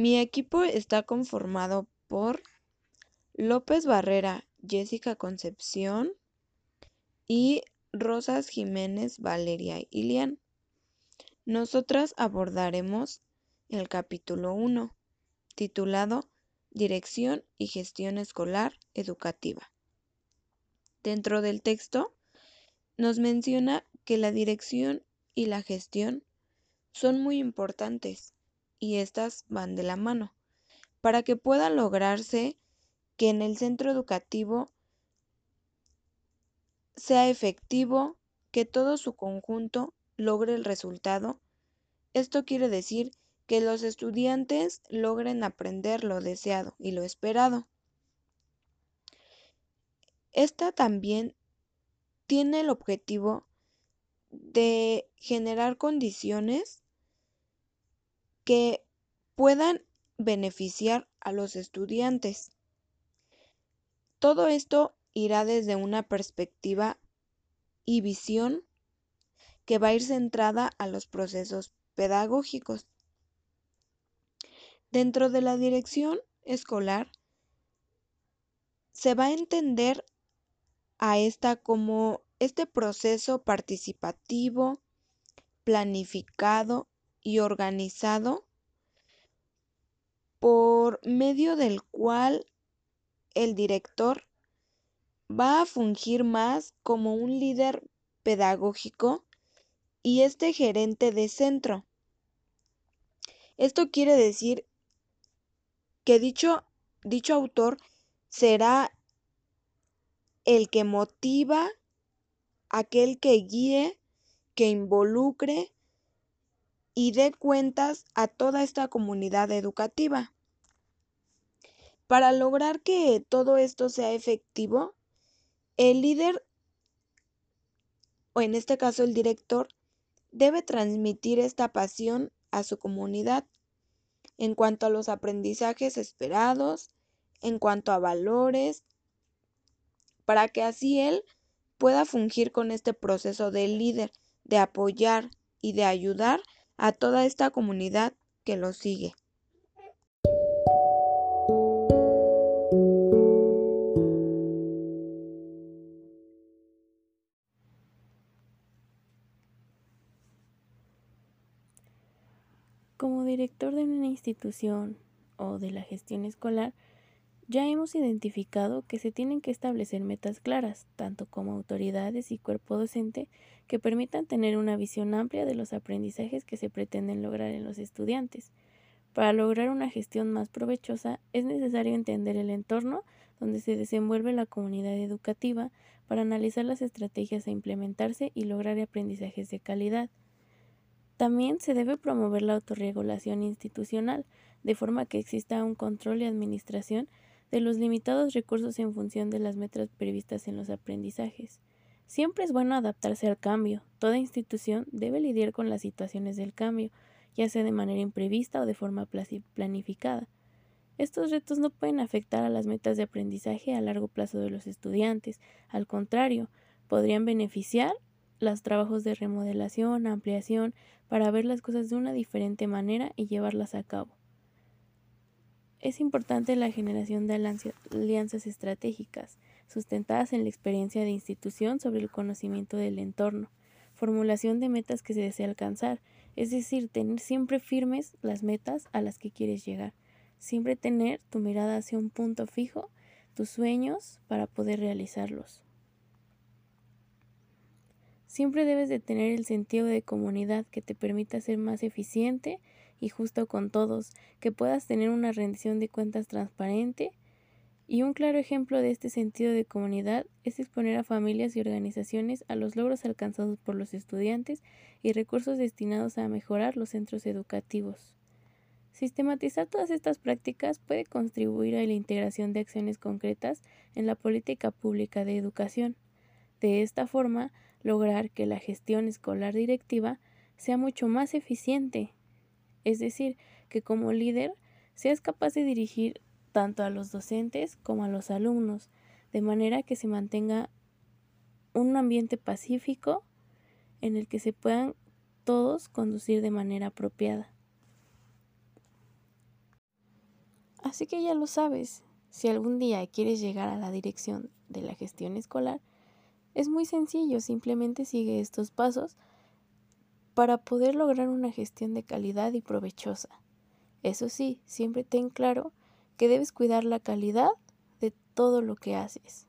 Mi equipo está conformado por López Barrera, Jessica Concepción y Rosas Jiménez, Valeria Ilian. Nosotras abordaremos el capítulo 1, titulado Dirección y Gestión Escolar Educativa. Dentro del texto nos menciona que la dirección y la gestión son muy importantes y estas van de la mano para que pueda lograrse que en el centro educativo sea efectivo, que todo su conjunto logre el resultado. Esto quiere decir que los estudiantes logren aprender lo deseado y lo esperado. Esta también tiene el objetivo de generar condiciones que puedan beneficiar a los estudiantes. Todo esto irá desde una perspectiva y visión que va a ir centrada a los procesos pedagógicos. Dentro de la dirección escolar se va a entender a esta como este proceso participativo, planificado y organizado por medio del cual el director va a fungir más como un líder pedagógico y este gerente de centro. Esto quiere decir que dicho, dicho autor será el que motiva, aquel que guíe, que involucre y dé cuentas a toda esta comunidad educativa. Para lograr que todo esto sea efectivo, el líder, o en este caso el director, debe transmitir esta pasión a su comunidad en cuanto a los aprendizajes esperados, en cuanto a valores, para que así él pueda fungir con este proceso de líder, de apoyar y de ayudar a toda esta comunidad que lo sigue. Como director de una institución o de la gestión escolar, ya hemos identificado que se tienen que establecer metas claras, tanto como autoridades y cuerpo docente, que permitan tener una visión amplia de los aprendizajes que se pretenden lograr en los estudiantes. Para lograr una gestión más provechosa es necesario entender el entorno donde se desenvuelve la comunidad educativa para analizar las estrategias a implementarse y lograr aprendizajes de calidad. También se debe promover la autorregulación institucional, de forma que exista un control y administración de los limitados recursos en función de las metas previstas en los aprendizajes. Siempre es bueno adaptarse al cambio. Toda institución debe lidiar con las situaciones del cambio, ya sea de manera imprevista o de forma planificada. Estos retos no pueden afectar a las metas de aprendizaje a largo plazo de los estudiantes, al contrario, podrían beneficiar los trabajos de remodelación, ampliación, para ver las cosas de una diferente manera y llevarlas a cabo. Es importante la generación de alianzas estratégicas, sustentadas en la experiencia de institución sobre el conocimiento del entorno, formulación de metas que se desea alcanzar, es decir, tener siempre firmes las metas a las que quieres llegar, siempre tener tu mirada hacia un punto fijo, tus sueños para poder realizarlos. Siempre debes de tener el sentido de comunidad que te permita ser más eficiente y justo con todos, que puedas tener una rendición de cuentas transparente. Y un claro ejemplo de este sentido de comunidad es exponer a familias y organizaciones a los logros alcanzados por los estudiantes y recursos destinados a mejorar los centros educativos. Sistematizar todas estas prácticas puede contribuir a la integración de acciones concretas en la política pública de educación. De esta forma, lograr que la gestión escolar directiva sea mucho más eficiente, es decir, que como líder seas capaz de dirigir tanto a los docentes como a los alumnos, de manera que se mantenga un ambiente pacífico en el que se puedan todos conducir de manera apropiada. Así que ya lo sabes, si algún día quieres llegar a la dirección de la gestión escolar, es muy sencillo, simplemente sigue estos pasos para poder lograr una gestión de calidad y provechosa. Eso sí, siempre ten claro que debes cuidar la calidad de todo lo que haces.